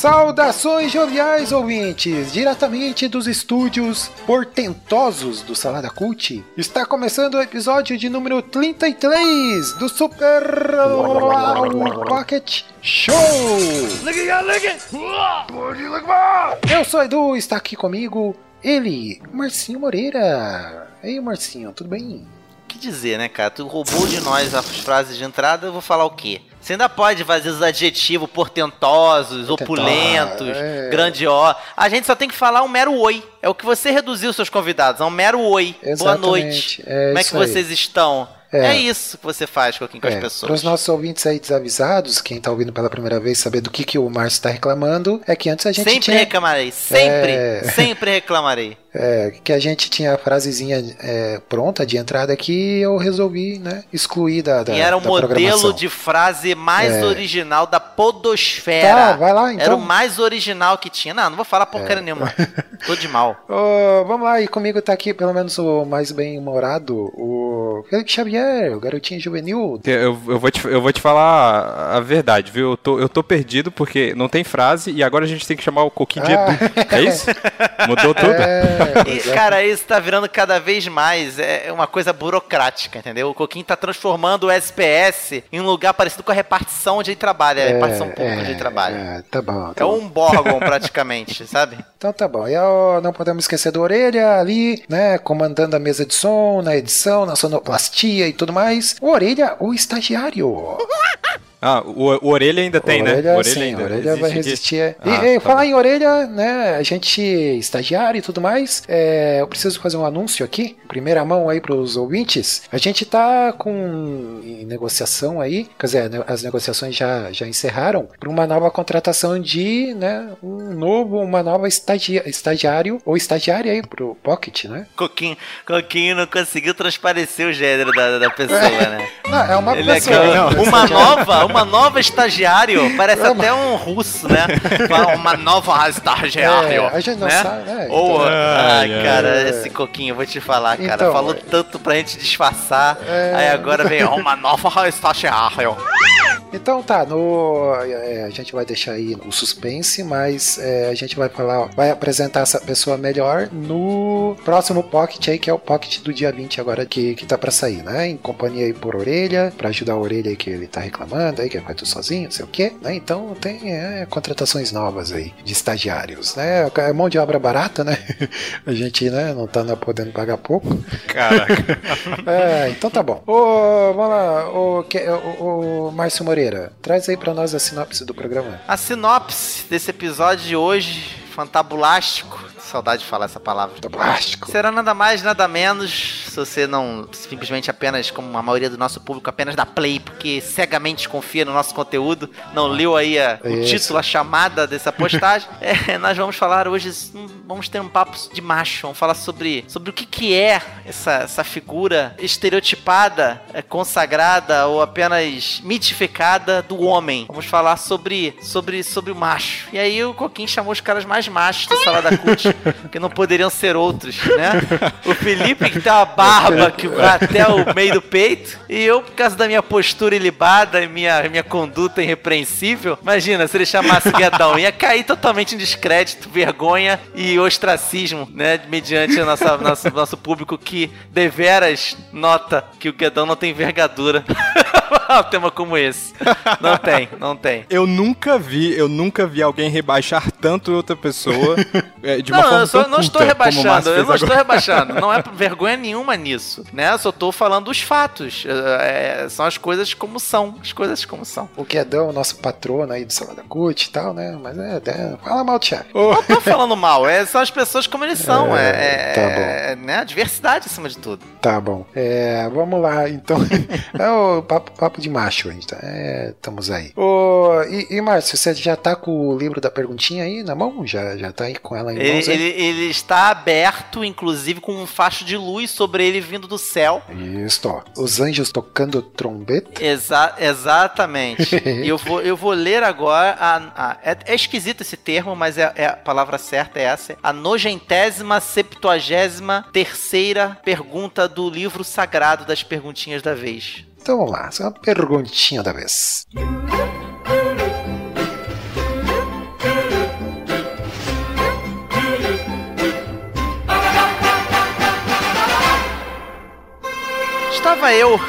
Saudações joviais ouvintes, diretamente dos estúdios portentosos do Salada Cult. Está começando o episódio de número 33 do Super Pocket Show. Eu sou Edu, está aqui comigo ele, Marcinho Moreira. Ei, Marcinho, tudo bem? O que dizer, né, cara? Tu roubou de nós as frases de entrada, eu vou falar o quê? Você ainda pode fazer os adjetivos portentosos, opulentos, é. grandiosos. A gente só tem que falar um mero oi. É o que você reduziu seus convidados, é um mero oi. Boa Exatamente, noite. é Como é que aí. vocês estão? É. É, isso que você faz com, com as É, para pessoas. os nossos ouvintes aí desavisados, quem está ouvindo pela primeira vez, saber do que, que o Márcio está reclamando, é que antes a gente Sempre tinha... reclamarei, sempre, É. sempre reclamarei. É, que a gente tinha a frasezinha é, pronta de entrada que eu resolvi né, excluir da, da e era o modelo de frase mais É. original da podosfera. Tá, vai lá, então. Era o mais original que tinha. Não, não vou falar porcaria nenhuma. Tô de mal. Ô, vamos lá, e comigo tá aqui pelo menos o mais bem-humorado, o Felipe Xavier, o garotinho juvenil. Eu, eu, vou te, eu vou te falar a verdade, viu? Eu tô, eu tô perdido porque não tem frase e agora a gente tem que chamar o Coquinho de Ah. Edu. É isso? Mudou tudo? É, E, é. cara, isso tá virando cada vez mais é uma coisa burocrática, entendeu? O Coquinho tá transformando o SPS em um lugar parecido com a repartição onde ele trabalha, a repartição pública onde ele trabalha. é, tá bom. tá É um Borgon, praticamente, sabe? Então tá bom. E ó, não podemos esquecer do Orelha ali, né? Comandando a mesa de som, na edição, na sonoplastia e tudo mais. Orelha, o estagiário. Ah, o, o Orelha ainda tem, orelha, né? O sim, ainda orelha vai resistir. E, Ah, e tá falar bom. em orelha, né? A gente estagiário e tudo mais. é, eu preciso fazer um anúncio aqui, primeira mão aí para os ouvintes. A gente tá com negociação aí, quer dizer, ne- as negociações já, já encerraram para uma nova contratação de, né? Um novo, uma nova estagi estagiário ou estagiária aí pro Pocket, né? Coquinho, Coquinho não conseguiu transparecer o gênero da, da pessoa, né? Não, é uma Ele é pessoa. aquela- não, uma nova, uma nova estagiário, parece É uma- até um russo, né? Uma nova estagiário. É, a gente não né? sabe, né? Ou, Então- ai, Ai, cara, esse coquinho, eu vou te falar, cara, Então, falou é. tanto pra gente disfarçar, É. aí agora vem uma nova estagiário. Então tá, no, é, a gente vai deixar aí o suspense, mas é, a gente vai falar, vai apresentar essa pessoa melhor no próximo Pocket aí, que é o Pocket do dia 20 agora que, que tá pra sair, né? Em companhia aí por orelha, pra ajudar a orelha aí que ele tá reclamando aí, que vai tudo sozinho, não sei o quê, né? Então tem é, contratações novas aí de estagiários, né? É mão de obra barata, né? A gente, né, não tá podendo pagar pouco. Caraca. É, então tá bom. Ô, vamos lá, ô, que- ô, ô, Márcio Moreira, traz aí pra nós a sinopse do programa. A sinopse desse episódio de hoje, fantabulástico, saudade de falar essa palavra. Do plástico. Será nada mais, nada menos, se você não simplesmente apenas, como a maioria do nosso público, apenas dá play, porque cegamente confia no nosso conteúdo, não leu aí a- o título, a chamada dessa postagem, é, nós vamos falar hoje, hum, vamos ter um papo de macho, vamos falar sobre, sobre o que, que é essa, essa figura estereotipada, é, consagrada ou apenas mitificada do homem. Vamos falar sobre, sobre, sobre o macho. E aí o Coquinho chamou os caras mais machos do Salada Cult, que não poderiam ser outros, né? O Felipe que tem uma barba que vai até o meio do peito, e eu, por causa da minha postura ilibada e minha, minha conduta irrepreensível, imagina se ele chamasse Guedão, ia cair totalmente em descrédito, vergonha e ostracismo, né? Mediante o nosso, nosso, nosso público que deveras nota que o Guedão não tem envergadura. um tema como esse. Não tem, não tem. Eu nunca vi, eu nunca vi alguém rebaixar tanto outra pessoa é, de uma não, forma eu só tão não estou rebaixando, eu não estou agora. rebaixando. Não é vergonha nenhuma nisso, né? Eu só estou falando dos fatos. É, são as coisas como são, as coisas como são. O Guedão, o nosso patrono aí do Salada Cut e tal, né? Mas é, é fala mal do chefe. Não tô falando mal, é, são as pessoas como eles são. É, é, tá é, né? A diversidade acima de tudo. Tá bom. É, vamos lá, então. é o papo, papo de macho, a gente tá. É, estamos aí. Ô, e, e Márcio, você já tá com o livro da perguntinha aí? Aí na mão? Já, já tá aí com ela em Ele, mãos ele- ele está aberto, inclusive, com um facho de luz sobre ele vindo do céu. Isso, ó. Os anjos tocando trombeta. Exa exatamente. E eu vou, eu vou ler agora. A, a- é, é esquisito esse termo, mas é, é a palavra certa é essa. A nojentésima, septuagésima, terceira pergunta do livro sagrado das perguntinhas da vez. Então vamos lá, essa é uma perguntinha da vez. Eu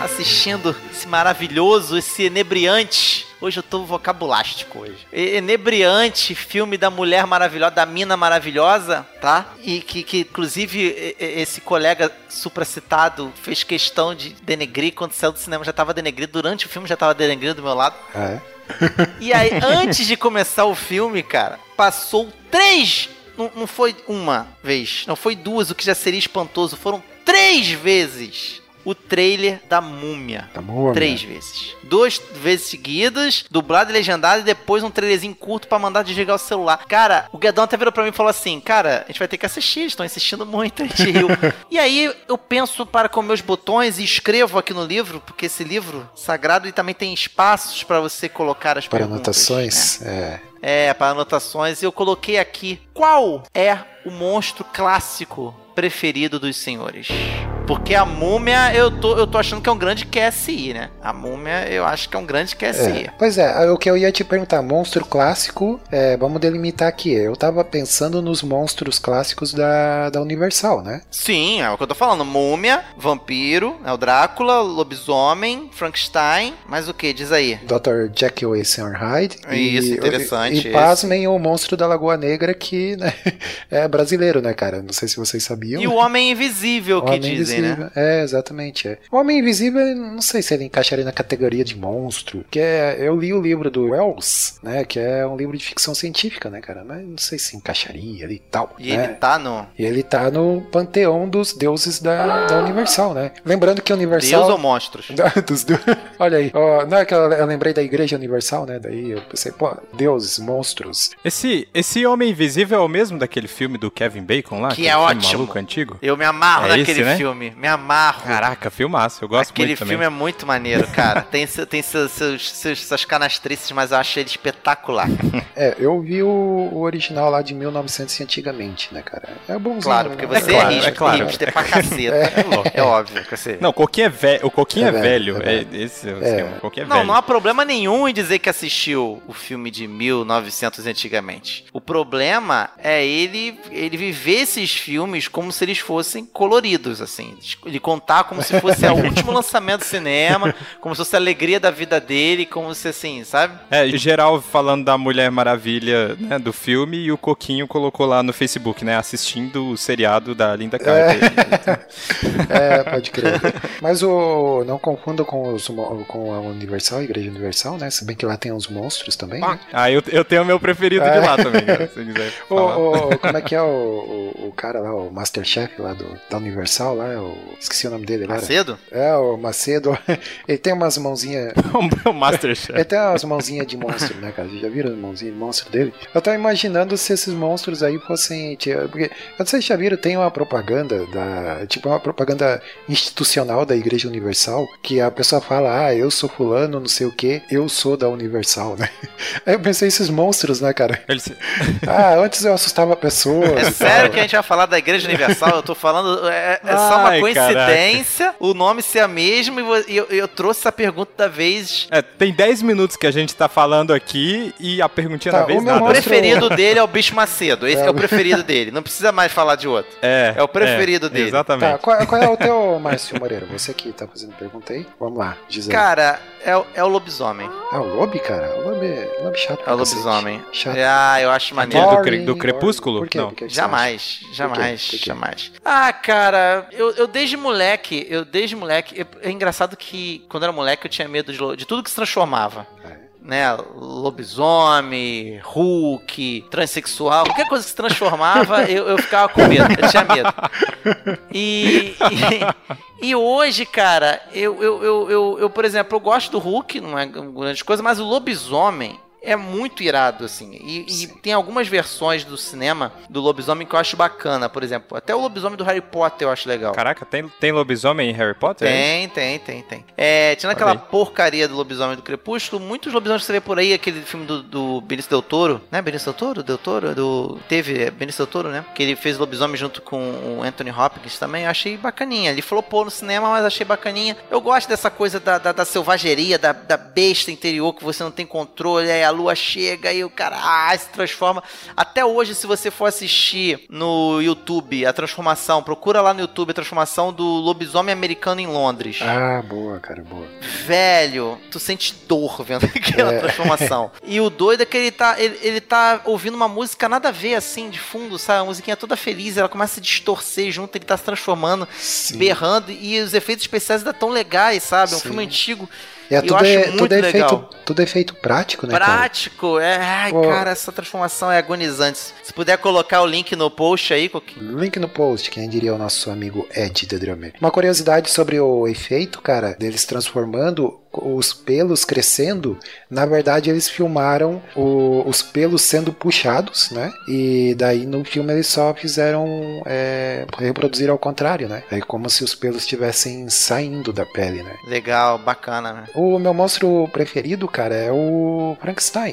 assistindo esse maravilhoso, esse enebriante. Hoje eu tô vocabulástico hoje. Enebriante filme da mulher maravilhosa, da mina maravilhosa, tá? E que, que inclusive esse colega supracitado fez questão de denegrir quando saiu do cinema já tava denegrido, durante o filme já tava denegrido do meu lado. É? E aí, antes de começar o filme, cara, passou três. Não, não foi uma vez, não foi duas, o que já seria espantoso. Foram três vezes o trailer da múmia. Tá bom, Três vezes. Duas vezes seguidas, dublado e legendado, e depois um trailerzinho curto pra mandar desligar o celular. Cara, o Guedão até virou pra mim e falou assim: Cara, a gente vai ter que assistir, estão insistindo muito, a gente riu. e aí eu penso para com meus botões e escrevo aqui no livro, porque esse livro sagrado e também tem espaços pra você colocar as Para anotações, né? é. É, para anotações. E eu coloquei aqui qual é o monstro clássico preferido dos senhores. Porque a múmia, eu tô, eu tô achando que é um grande QSI, né? A múmia, eu acho que é um grande QSI. É, Pois é, o que eu ia te perguntar, monstro clássico, é, vamos delimitar aqui. Eu tava pensando nos monstros clássicos da, da Universal, né? Sim, é o que eu tô falando. Múmia, vampiro, é o Drácula, lobisomem, Frankenstein, mas o que? Diz aí. Dr. Jekyll e Sr. Hyde. Isso, e, interessante E, esse. e pasmem o monstro da Lagoa Negra, que né, é brasileiro, né, cara? Não sei se vocês sabiam. E o Homem Invisível, que Homem dizem, né? É, exatamente. É. O Homem Invisível, não sei se ele encaixaria na categoria de monstro. Que é, eu li o livro do Wells, né? Que é um livro de ficção científica, né, cara? Mas não sei se encaixaria ali e tal. E né? ele tá no. E ele tá no panteão dos deuses da, da Universal, né? Lembrando que Universal. Deus ou monstros? Da- dos deu- Olha aí, ó, não é que eu, eu lembrei da Igreja Universal, né? Daí eu pensei, pô, deuses, monstros. Esse, esse Homem Invisível é o mesmo daquele filme do Kevin Bacon lá? Que é filme ótimo. maluco antigo? Eu me amarro É naquele esse, né? filme. Me amarro. Caraca, filmaço. Eu gosto Aquele muito filme também. é muito maneiro, cara. tem tem seus, seus, seus- suas canastrices, mas eu acho ele espetacular. É, eu vi o, o original lá de 1900 e antigamente, né, cara? É bonzinho. Claro, porque né? você é, claro, hipster, é claro. hipster pra caceta. É, óbvio que você... Não, o Coquinho é velho. O Coquinho É é, velho, velho. é É, esse é o É. esquema. O Coquinho é Não, velho. não há problema nenhum em dizer que assistiu o filme de 1900 antigamente. O problema é ele ele viver esses filmes como se eles fossem coloridos, assim. Ele contar como se fosse o último lançamento do cinema, como se fosse a alegria da vida dele, como se assim, sabe? É, em geral falando da Mulher Maravilha, né, do filme, e o Coquinho colocou lá no Facebook, né, assistindo o seriado da Linda Carter. É, pode crer. Mas o. Não confunda com, os, com a Universal, a Igreja Universal, né? Se bem que lá tem uns monstros também, né? Ah, eu, eu tenho o meu preferido de lá também, cara, se você quiser O, o- como é que é o, o, o cara lá, o Masterchef lá do, da Universal lá? O, esqueci o nome dele agora. Macedo? É, o Macedo. Ele tem umas mãozinhas. o Masterchef. Ele tem umas mãozinhas de monstro, né, cara? Vocês já viram as mãozinhas de monstro dele? Eu tô imaginando se esses monstros aí fossem. tipo, Porque, eu não sei se já viram, tem uma propaganda da. Tipo, uma propaganda institucional da Igreja Universal, que a pessoa fala, ah, eu sou fulano, não sei o que, eu sou da Universal, né? Aí eu pensei, esses monstros, né, cara? Ele se- Ah, antes eu assustava pessoas. É sério tal. que a gente vai falar da Igreja Universal? Eu tô falando. É, é só uma Ai, coincidência o nome ser a mesma e eu, eu trouxe essa pergunta da vez. É, tem 10 minutos que a gente tá falando aqui e a perguntinha Tá, da vez o meu O nada. monstro- preferido dele é o Bicho Macedo. Esse é, o preferido dele. Não precisa mais falar de outro. É, é o preferido dele. Exatamente. Tá, qual, qual é o teu, Márcio Moreira? Você que tá fazendo pergunta aí? Vamos lá, diz aí. Cara, é, o- é o lobisomem. Ah, o Lobby, cara? O Lobby é, Lobby chato. É o lobisomem. Chato. Ah, eu acho maneiro. do cre- do Crepúsculo? Por quê? Não. Jamais, jamais, Por quê? jamais. Ah, cara, eu, eu desde moleque, eu desde moleque, eu- é engraçado que quando era moleque eu tinha medo de, de tudo que se transformava. É. Né, lobisomem, Hulk, transexual, qualquer coisa que se transformava, eu, eu ficava com medo, eu tinha medo. E, e, e hoje, cara, eu, eu, eu, eu, eu, por exemplo, eu gosto do Hulk, não é grande coisa, mas o lobisomem, é muito irado, assim. E, e tem algumas versões do cinema do lobisomem que eu acho bacana, por exemplo. Até o lobisomem do Harry Potter eu acho legal. Caraca, tem, tem lobisomem em Harry Potter? Tem, tem, tem, tem. É, tinha aquela porcaria do lobisomem do Crepúsculo, muitos lobisomens que você vê por aí, aquele filme do, do Benício Del Toro, né? Benício Del Toro? Del Toro? Do... Teve é, Benício Del Toro, né? Que ele fez lobisomem junto com o Anthony Hopkins também, eu achei bacaninha. Ele flopou no cinema, mas achei bacaninha. Eu gosto dessa coisa da, da, da selvageria, da, da besta interior que você não tem controle, aí a lua chega e o cara ah, se transforma. Até hoje, se você for assistir no YouTube a transformação, procura lá no YouTube a transformação do lobisomem americano em Londres. Ah, boa, cara, boa. Velho, tu sente dor vendo aquela É. transformação. E o doido é que ele tá, ele, ele tá ouvindo uma música nada a ver, assim, de fundo, sabe? A musiquinha toda feliz, ela começa a distorcer junto, ele tá se transformando, Sim. berrando, e os efeitos especiais ainda tão legais, sabe? É um Sim. filme antigo. E é Eu tudo, acho é, muito tudo, é legal. efeito, tudo é efeito prático, né, cara? Prático, é. Ai, Pô. cara, essa transformação é agonizante. Se puder colocar o link no post aí, Coquinho. Link no post, quem diria o nosso amigo Ed The Drummer. Uma curiosidade sobre o efeito, cara, deles transformando os pelos crescendo, na verdade eles filmaram o- os pelos sendo puxados, né? E daí no filme eles só fizeram é, reproduzir ao contrário, né? É como se os pelos estivessem saindo da pele, né? Legal, bacana, né? O meu monstro preferido, cara, é o Frankenstein.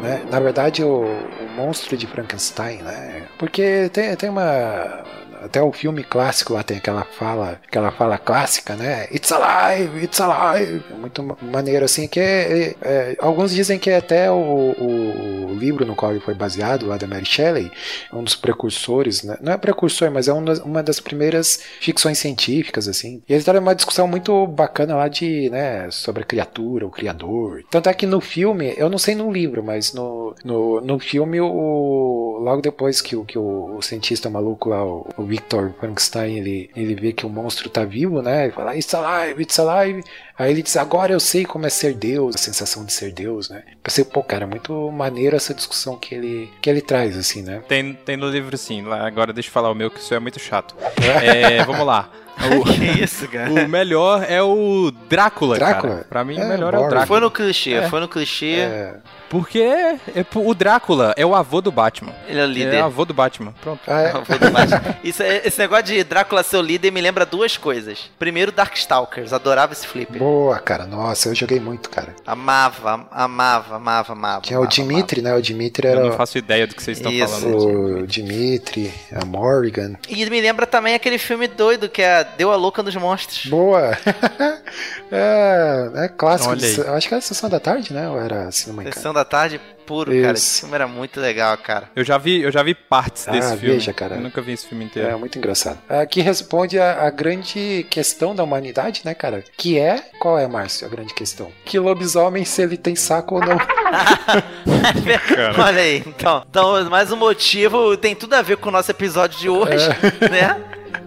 Né? Na verdade, o, o monstro de Frankenstein, né? Porque tem, tem uma. Até o filme clássico lá tem aquela fala, aquela fala clássica, né? It's alive, it's alive. É muito ma- maneiro assim que é, é- é, alguns dizem que é até o, o- livro no qual ele foi baseado, lá da Mary Shelley, é um dos precursores, né? Não é precursor, mas é um das- uma das primeiras ficções científicas assim. E eles deram uma discussão muito bacana lá de, né, sobre a criatura, o criador. Tanto é que no filme, eu não sei no livro, mas no, no, no filme, o, logo depois que, o, que o, o cientista maluco lá, o, o Victor Frankenstein, ele, ele vê que o monstro tá vivo, né? Ele fala, it's alive, it's alive. Aí ele diz, agora eu sei como é ser Deus, a sensação de ser Deus, né? Pensei, pô, cara, muito maneiro essa discussão que ele, que ele traz, assim, né? Tem, tem no livro sim. Lá, agora deixa eu falar o meu, que isso é muito chato. É, vamos lá. que isso, cara? O, o melhor é o Drácula, Drácula? cara. Pra mim, É, o melhor é o. Drácula. Foi no clichê, É. foi no clichê. É, Porque é, o Drácula é o avô do Batman. Ele é o Ele líder. é o avô do Batman. Pronto. ah, é. Não, foi demais. Isso, é- esse negócio de Drácula ser o líder me lembra duas coisas. Primeiro, Darkstalkers. Adorava esse flipper. Boa, cara, nossa, eu joguei muito, cara. Amava, amava, amava, amava. Tinha o amava, Dimitri, né? O Dimitri Eu era não faço ideia do que vocês estão Isso. falando. o Dimitri, a Morrigan. E me lembra também aquele filme doido que é Deu a Louca dos Monstros. Boa! é, é clássico. Olha aí. de- eu acho que era Sessão da Tarde, né? Ou era Cinema em Casa? Sessão da tarde puro, cara. Isso. Esse filme era muito legal, cara. Eu já vi, eu já vi partes Ah, desse filme. veja, cara. Eu nunca vi esse filme É inteiro. muito engraçado. Aqui responde a, a grande questão da humanidade, né, cara? Que é. Qual é, Márcio, a grande questão? Que lobisomem, se ele tem saco ou não. Olha aí, então, então, mais um motivo tem tudo a ver com o nosso episódio de hoje, né?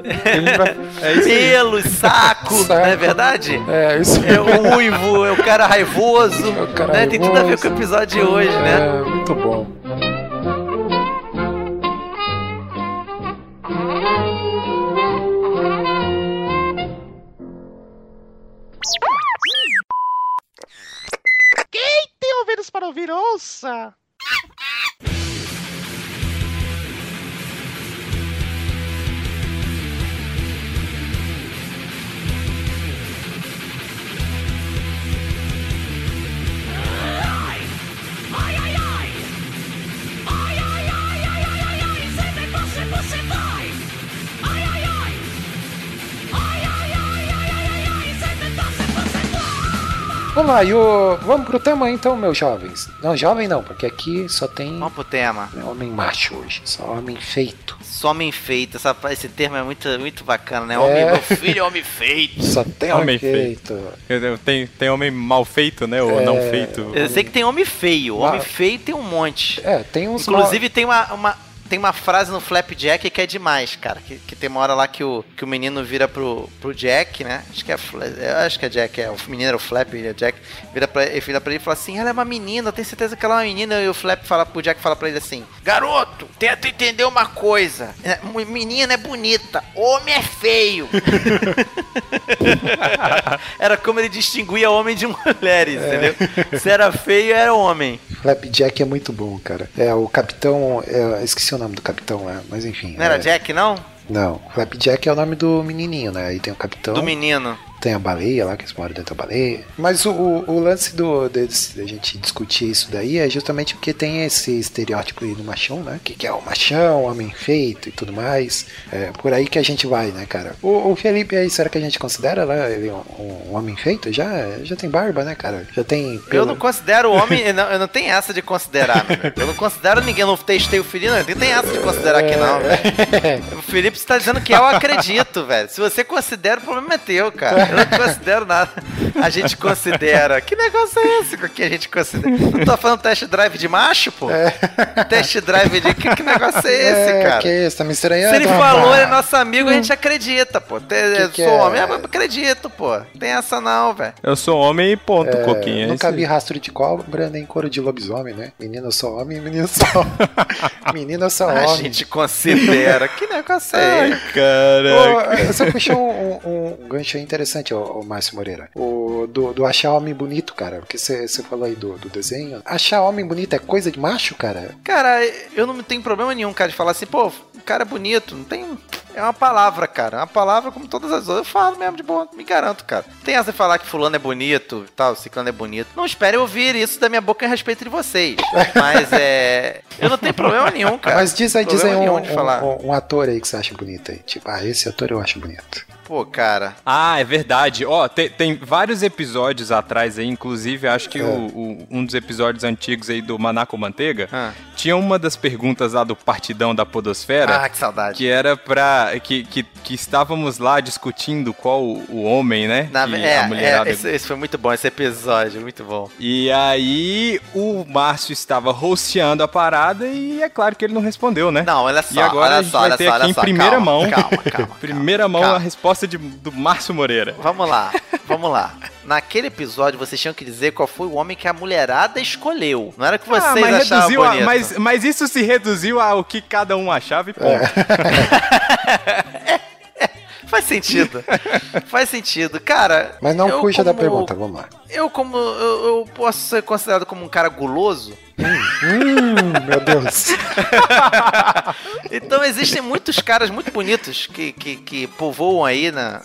É isso aí. Pelos, saco, Saco. não é verdade? É, isso É o uivo, é o cara raivoso, É o cara né? Tem tudo a ver com o raivoso. episódio de hoje, né? É, muito bom. Tem ouvidos para ouvir, ouça! Vamos lá, e o... vamos pro tema então, meus jovens. Não, jovem não, porque aqui só tem Vamos pro tema. homem macho hoje. Só homem feito. Homem feito, essa, esse termo é muito, muito bacana, né? É. Homem, meu filho é homem feito. Só tem homem, Homem feito. Eu- Tem, tem homem mal feito, né? Ou É. não feito. Eu sei que tem homem feio, homem Ah. feio tem um monte. É, tem uns Inclusive tem uma, uma- tem uma frase no Flapjack que é demais, cara. Que, que tem uma hora lá que o, que o menino vira pro, pro Jack, né? Acho que é, eu acho que é Jack, é. O menino era o Flap, e o Jack vira pra, ele vira pra ele e fala assim: ela é uma menina, eu tenho certeza que ela é uma menina. E o Flap fala pro Jack fala pra ele assim: Garoto, tenta entender uma coisa. É, Menina é bonita, homem é feio. era como ele distinguia homem de mulheres, entendeu? Se era feio, era homem. Flapjack é muito bom, cara. É, o capitão. é, esqueci o nome do capitão lá, mas enfim. Não era é, Jack, não? Não, Flapjack é o nome do menininho, né? Aí tem o capitão. Do menino. Tem a baleia lá, que eles moram dentro da baleia. Mas o, o, lance do, desse- da gente discutir isso daí é justamente porque tem esse estereótipo aí do machão, né? Que, que é o machão, homem feito e tudo mais. É por aí que a gente vai, né, cara? O, o Felipe aí, será que a gente considera lá ele um, um homem feito? Já, já tem barba, né, cara? Já tem Eu pelo. não considero o homem. Eu não, eu não tenho essa de considerar, meu. Eu não considero ninguém. Eu não testei o Felipe, não. Não tem essa de considerar aqui, não, velho. O Felipe está dizendo que eu acredito, velho. Se você considera, o problema é teu, cara. Eu não considero nada. A gente considera. Que negócio é esse que a gente considera? Não tô falando test drive de macho, pô? Test drive de. Que, que negócio é esse, É, cara? que isso, tá me estranhando? Se ele falou, ele é nosso amigo, a gente acredita, pô. Te- eu que sou é? homem, eu acredito, pô. Tem essa não, velho. Eu sou homem e ponto, É, Coquinha. é nunca vi rastro de cobra nem couro de lobisomem, né? Menino só homem, menino só Menina só A homem. gente considera. Que negócio é esse? Caraca. Ô, você puxou um, gancho interessante, ô, ô Márcio Moreira. O, do, do achar homem bonito, cara. Porque você você falou aí do, do desenho. Achar homem bonito é coisa de macho, cara? Cara, eu não tenho problema nenhum, cara, de falar assim, pô, o cara é bonito, não tem. É uma palavra, cara. É uma palavra como todas as outras. Eu falo mesmo de boa, me garanto, cara. Tem essa de falar que fulano é bonito tal, ciclano é bonito. Não espere ouvir isso da minha boca a respeito de vocês. Mas é. Eu não tenho problema nenhum, cara. Mas diz aí, diz aí um, um, um- um ator aí que você acha bonito aí. Tipo, ah, esse ator eu acho bonito. Pô, cara. Ah, é verdade. Ó, tem, tem vários episódios atrás aí, inclusive acho que É. o- o- um dos episódios antigos aí do Manaco Manteiga, Ah. tinha uma das perguntas lá do Partidão da Podosfera. Ah, que saudade. Que era pra. Que, que, que estávamos lá discutindo qual o, homem, né? Na- que é, a mulherada. é, esse, esse foi muito bom, esse episódio, muito bom. E aí o Márcio estava rosteando a parada e é claro que ele não respondeu, né? Não, olha só, E agora olha a gente só, vai ter só, aqui em só, primeira calma, mão. calma, calma, primeira mão calma. a resposta de- do Márcio Moreira. Vamos lá, vamos lá. Naquele episódio, vocês tinham que dizer qual foi o homem que a mulherada escolheu. Não era que vocês Ah, mas achavam reduziu a- bonito. mas, mas isso se reduziu ao que cada um achava e ponto. Faz sentido. Faz sentido. Cara. Mas não eu fuja da como- pergunta, vamos lá. Eu, como. Eu, eu posso ser considerado como um cara guloso. Hum, meu Deus. Então existem muitos caras muito bonitos que, que, que povoam aí na,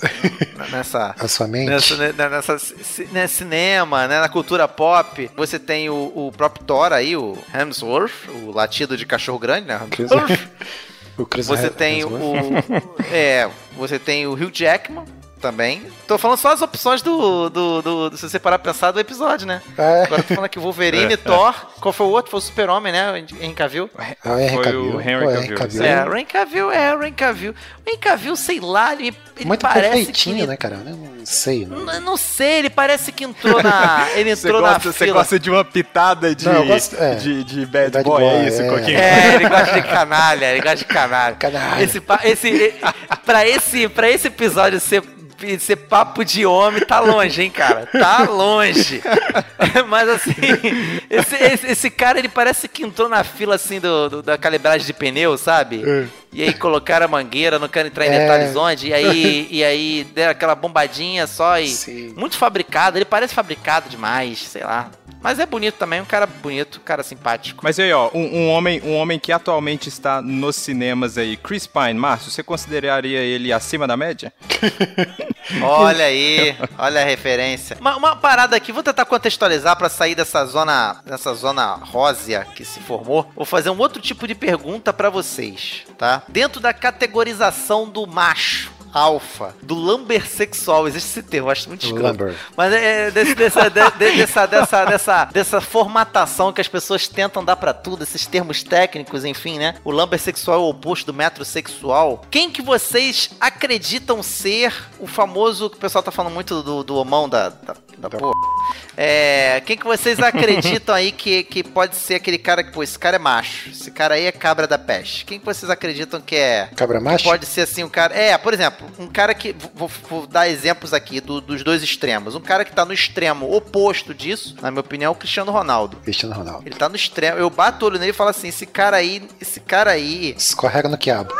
na- nessa. A sua mente. Nessa, né, nessa ci- né, cinema, né, na cultura pop, você tem o, o próprio Thor aí, o Hemsworth, o latido de cachorro grande, né? Hemsworth. O Chris Você tem o. É, você tem o Hugh Jackman também. Tô falando só as opções do. do, do, do- se você parar pra pensar do episódio, né? É, Agora tô falando aqui Wolverine, Thor. Qual foi o outro? Foi o Super-Homem, né? O Henry Cavill. ah, o Henry Foi Cavill. o Henry Pô, Cavill. É, o Henry Cavill, é, o Henry Cavill. O Henry Cavill, sei lá, ele, ele Muito parece perfeitinho, que ele- né, cara? Eu não sei, não. Não, não sei, ele parece que entrou na. Ele Você entrou na gosta, você fila. gosta de uma pitada de, Não, gosto- é. de, de bad, Bad boy, boy, é isso, é. Coquinho? É, ele gosta de canalha, ele gosta de canalha. Canalha. Esse, esse, pra, esse, pra esse episódio ser, ser papo de homem, tá longe, hein, cara? Tá longe. Mas assim, esse, esse, esse cara, ele parece que entrou na fila, assim, do, do- da calibragem de pneu, sabe? E aí colocaram a mangueira, não quero entrar em É. detalhes onde, e aí, e aí deram aquela bombadinha só e... Sim. Muito fabricado, ele parece fabricado demais, sei lá. Mas é bonito também, um cara bonito, um cara simpático. Mas aí, ó, um, um homem, um homem que atualmente está nos cinemas aí, Chris Pine, Márcio, você consideraria ele acima da média? Olha aí, olha a referência. Uma, uma parada aqui, vou tentar contextualizar pra sair dessa zona, dessa zona rósea que se formou. Vou fazer um outro tipo de pergunta pra vocês, tá? Dentro da categorização do macho. Alfa, do lambersexual, existe esse termo, eu acho muito escroto. Mas é, é desse- dessa, de- de- dessa, dessa, dessa, dessa formatação que as pessoas tentam dar pra tudo, esses termos técnicos, enfim, né? O lambersexual é o oposto do metrosexual. Quem que vocês acreditam ser o famoso, que o pessoal tá falando muito do, do homão da, da, da porra? É, quem que vocês acreditam aí que, que pode ser aquele cara que, pô, esse cara é macho, esse cara aí é cabra da peste. Quem que vocês acreditam que é? Cabra macho? Pode ser assim, um cara. É, por exemplo, um cara que. Vou, vou dar exemplos aqui do- dos dois extremos. Um cara que tá no extremo oposto disso, na minha opinião, é o Cristiano Ronaldo. Cristiano Ronaldo. Ele tá no extremo. Eu bato o olho nele e falo assim: esse cara aí, esse cara aí, Escorrega no quiabo.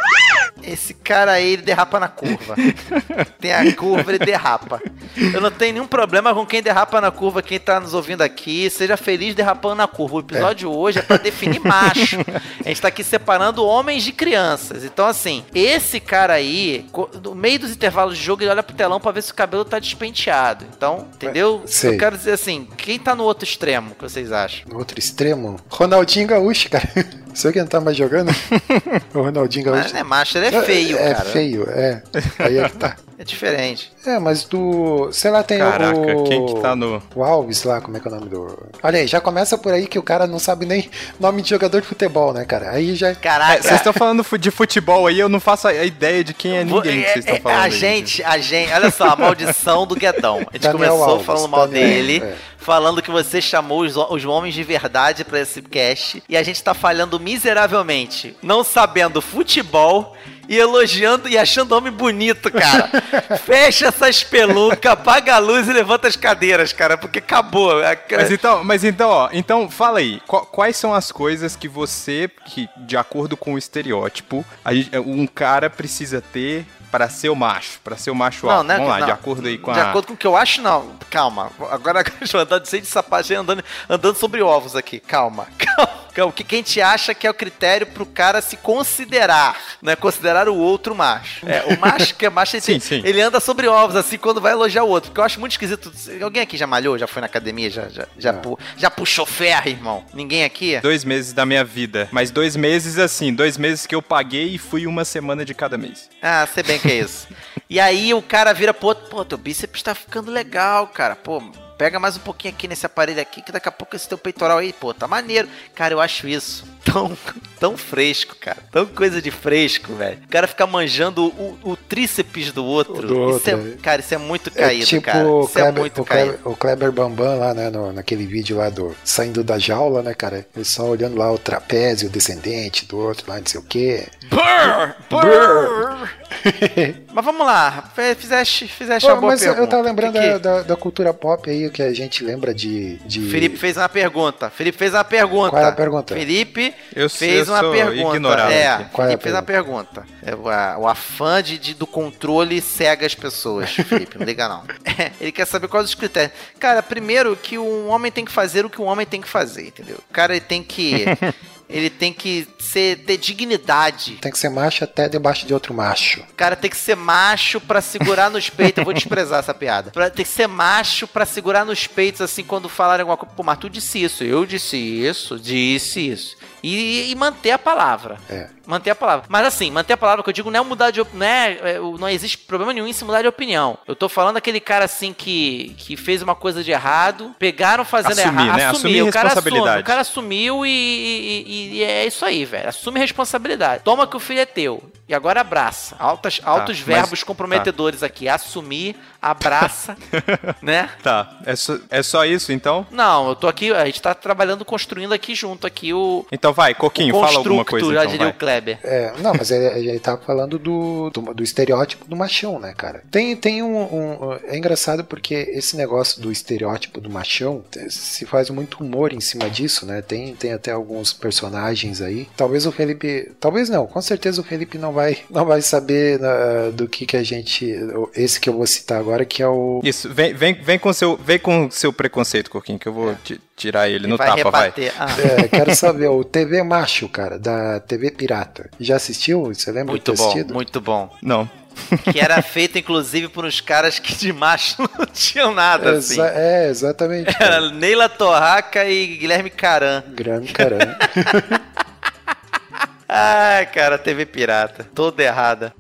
esse cara aí, ele derrapa na curva. Tem a curva, ele derrapa. Eu não tenho nenhum problema com quem derrapa na curva, quem tá nos ouvindo aqui. Seja feliz derrapando na curva. O episódio de hoje é pra definir macho. A gente tá aqui separando homens de crianças. Então, assim, esse cara aí, no meio dos intervalos de jogo, ele olha pro telão pra ver se o cabelo tá despenteado. Então, entendeu? Sei. Eu quero dizer assim, quem tá no outro extremo, que vocês acham? No outro extremo, Ronaldinho Gaúcho, cara. Sei que não tá mais jogando. o Ronaldinho Mas Gaúcho. não é macho, ele é feio, é, cara. É feio, é. Aí é que tá. É diferente. É, mas do. Sei lá, tem Caraca, o. quem que tá no. O Alves lá, como é que é o nome do. Olha aí, já começa por aí que o cara não sabe nem nome de jogador de futebol, né, cara? Aí já. Caraca. É, Vocês estão falando de futebol aí, eu não faço a ideia de quem é ninguém que é- vocês estão é- falando. A aí. gente, a gente, olha só, a maldição do Guedão. A gente Daniel começou Alves, falando mal Daniel, dele, é. falando que você chamou os, os homens de verdade pra esse cast, e a gente tá falhando miseravelmente, não sabendo futebol e elogiando e achando homem bonito, cara. Fecha essa espeluca, apaga a luz e levanta as cadeiras, cara, porque acabou. A- Mas então, mas então, ó, então fala aí, qu- quais são as coisas que você, que de acordo com o estereótipo, gente- um cara precisa ter para ser o macho, para ser o macho alto? né, Vamos lá, não. de acordo aí com De a... acordo com o que eu acho, não. Calma. Agora eu andando sem de sapato, andando, andando sobre ovos aqui. Calma. Calma. O que que a gente acha que é o critério pro cara se considerar, né? Considerar o outro macho. É, o macho que é macho, ele, Sim, sim. ele anda sobre ovos, assim, quando vai elogiar o outro. Porque eu acho muito esquisito. Alguém aqui já malhou? Já foi na academia? Já, já, já, pu- já puxou ferro, irmão? Ninguém aqui? Dois meses da minha vida, mas dois meses assim, dois meses que eu paguei e fui uma semana de cada mês. Ah, sei bem que é isso. E aí o cara vira pro outro, pô, teu bíceps tá ficando legal, cara. Pô, pega mais um pouquinho aqui nesse aparelho aqui, que daqui a pouco esse teu peitoral aí, pô, tá maneiro. Cara, eu acho isso tão, tão fresco, cara. Tão coisa de fresco, velho. O cara fica manjando o, o tríceps do outro. Do isso é, outro, é. cara, isso é muito É caído, tipo cara. o Isso é Kleber, muito o, caído. Kleber, o Kleber Bambam lá, né, no- naquele vídeo lá do saindo da jaula, né, cara? Ele só olhando lá o trapézio, o descendente do outro lá, não sei o quê. Brrr, brrr. Mas vamos lá, fizeste, fizeste Pô, uma boa mas pergunta. eu tava lembrando Que que- da, da- da cultura pop aí, que a gente lembra de. de... Felipe fez uma pergunta. Felipe fez uma pergunta. Qual é a pergunta? Felipe Eu- fez eu uma sou pergunta. ignorado É. Qual é a Felipe fez uma pergunta. É, o, a- o afã de, de- do controle cega as pessoas, Felipe. Não liga, não. É, ele quer saber quais os critérios. Cara, primeiro que um homem tem que fazer o que um homem tem que fazer, entendeu? O cara ele tem que. Ele tem que ser, ter dignidade. Tem que ser macho até debaixo de outro macho. O cara tem que ser macho pra segurar nos peitos. Eu vou desprezar essa piada. Tem que ser macho pra segurar nos peitos, assim, quando falarem alguma coisa. Pô, mas tu disse isso, eu disse isso, disse isso. E, e manter a palavra. É. Manter a palavra. Mas assim, manter a palavra que eu digo não é mudar de opinião. Não, é, é, não existe problema nenhum em se mudar de opinião. Eu tô falando daquele cara assim que, que fez uma coisa de errado, pegaram fazendo Assumir, errado. né? Assumir o cara assume. O cara assumiu e- e- e é isso aí, velho. Assume responsabilidade. Toma que o filho é teu. E agora abraça. Altas, altos mas- verbos tá. comprometedores aqui. Assumir, abraça, né? Tá, é só, é só isso então? Não, eu tô aqui, a gente tá trabalhando, construindo aqui junto aqui o, Então vai, Coquinho, o fala alguma coisa já então, diria vai. o Kleber. É, não, mas ele, ele tava falando do, do, do estereótipo do machão, né, cara? Tem, tem um, um- É engraçado porque esse negócio do estereótipo do machão eh, se faz muito humor em cima disso, né? Tem, tem até alguns personagens aí. Talvez o Felipe. Talvez não, com certeza o Felipe não vai, não vai saber né, do que que a gente. Esse que eu vou citar agora, que é o. Isso, vem, vem, vem com seu, vem com seu preconceito, Coquinho, que eu vou ti- tirar ele no vai tapa, vai. rebater. Ah, É, quero saber, o TV Macho, cara, da TV Pirata. Já assistiu? Você lembra muito bom, assistido? muito bom. Não. Que era feito, inclusive, por uns caras que de macho não tinham nada, assim. É, exatamente. cara. Era Neila Torraca e Guilherme Caran. Grande caramba. Ai, cara, TV pirata. Toda errada.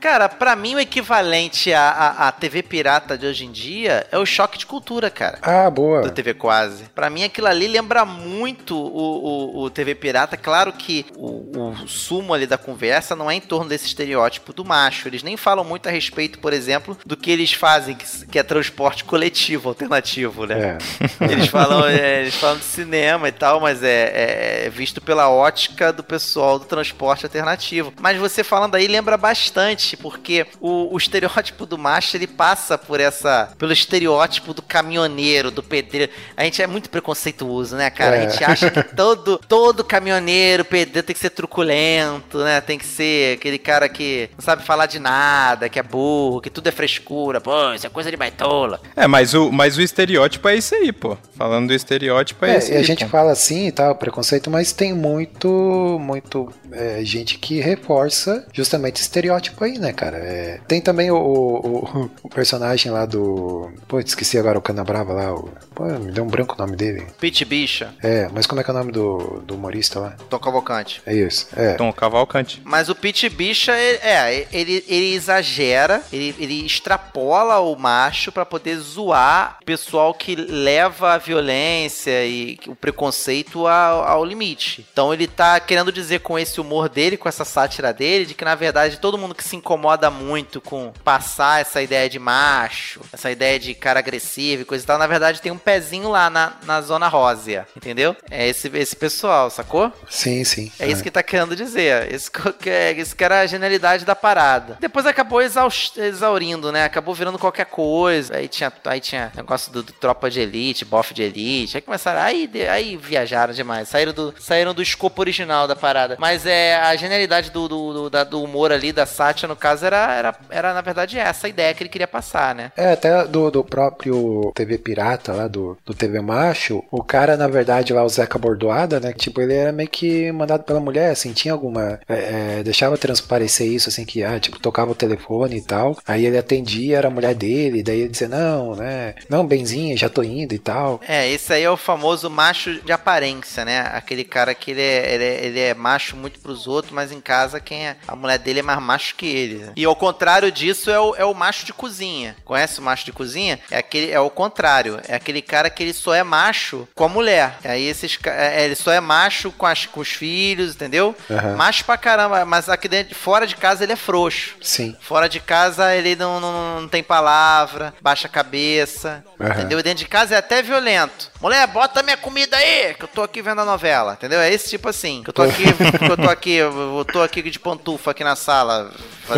Cara, pra mim o equivalente à, à, à TV pirata de hoje em dia é o choque de cultura, cara. Ah, boa. Do TV Quase. Pra mim aquilo ali lembra muito o, o, o TV Pirata. Claro que o, o sumo ali da conversa não é em torno desse estereótipo do macho. Eles nem falam muito a respeito, por exemplo, do que eles fazem, que, que é transporte coletivo, alternativo, né? É. Eles falam, é, eles falam de cinema e tal, mas é, é visto pela ótica do pessoal do transporte alternativo. Mas você falando aí lembra bastante, porque o, o estereótipo do macho ele passa por essa, pelo estereótipo do caminhoneiro, do pedreiro. A gente é muito preconceituoso, né, cara? É. A gente acha que todo, todo caminhoneiro, pedreiro tem que ser truculento, né? Tem que ser aquele cara que não sabe falar de nada, que é burro, que tudo é frescura. Pô, isso é coisa de baitola. É, mas o, mas o estereótipo é isso aí, pô. Falando do estereótipo é, É, isso e a aí, gente pô. fala assim e tal, preconceito, mas tem muito, muito é, gente que reforça justamente esse estereótipo aí, né, cara? É, tem também o, o, o personagem lá do. Pô, esqueci agora o Canabrava lá. O, pô, me deu um branco o nome dele. Pit Bicha, É, mas como é que é o nome do, do humorista lá? Tom Cavalcante. É isso. É. Tom Cavalcante. Mas o Pit Bicha, ele- é, ele, ele exagera, ele, ele extrapola o macho pra poder zoar o pessoal que leva a violência e o preconceito ao, ao limite. Então ele tá querendo dizer com esse humor dele, com essa sátira dele, de que na verdade todo mundo que se incomoda muito com passar essa ideia de macho, essa ideia de cara agressivo e coisa e tal, na verdade tem um pezinho lá na, na zona rósea, entendeu? É esse, esse pessoal, sacou? Sim, sim. É isso que tá querendo dizer. Isso que, é- isso que era a genialidade da parada. Depois acabou exaurindo, né? Acabou virando qualquer coisa. Aí tinha, aí tinha negócio do, do tropa de elite, bofe de elite. Aí começaram. Aí, aí viajaram demais. Saíram do, saíram do escopo original da parada. Mas é a genialidade do, do, do, da- do humor ali, da sátira, no caso, era, era, era na verdade essa a ideia que ele queria passar, né? É, até do, do próprio TV Pirata lá, do, do TV Macho, o cara, na verdade, lá, o Zeca Bordoada, né? Tipo, ele era meio que mandado pela mulher, assim, tinha alguma. é, é, deixava transparecer isso, assim, que, ah, tipo, tocava o telefone e tal. Aí ele atendia, era a mulher dele, daí ele dizia, não, né? Não, benzinho, já tô indo e tal. É, esse aí é o famoso macho de aparência, né? Aquele cara que ele é, ele é, ele é macho muito pros outros, mas em casa quem é. A mulher dele é mais macho que ele. Né? E ao contrário disso é o, é o macho de cozinha. Conhece o macho de cozinha? É aquele, é o contrário. É aquele cara que ele só é macho com a mulher. Aí esses ca- é, ele só é macho com, as, com os filhos, entendeu? Aham. Macho pra caramba, mas aqui dentro, fora de casa ele é frouxo. Sim. Fora de casa ele não, não, não tem palavra, baixa a cabeça, Aham. entendeu? Dentro de casa é até violento. Mulher, bota minha comida aí, que eu tô aqui vendo a novela, entendeu? É esse tipo assim, que eu tô aqui, que eu tô aqui, eu tô aqui de pantufa aqui na sala,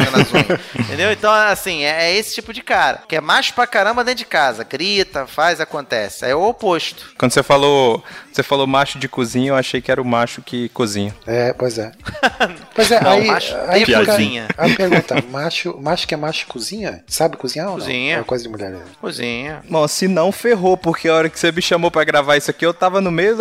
fazendo as unhas, entendeu? Então, assim, é, é esse tipo de cara, que é macho pra caramba dentro de casa, grita, faz, acontece. É o oposto. Quando você falou, você falou macho de cozinha, eu achei que era o macho que cozinha. É, pois é. Pois é, Não, aí, macho aí fica cozinha. a pergunta, macho, macho que é macho cozinha? Sabe cozinhar ou não? Cozinha. É coisa de mulher. né? Cozinha. Bom, se não, ferrou, porque a hora que você me chamou pra gravar isso aqui, eu tava no meio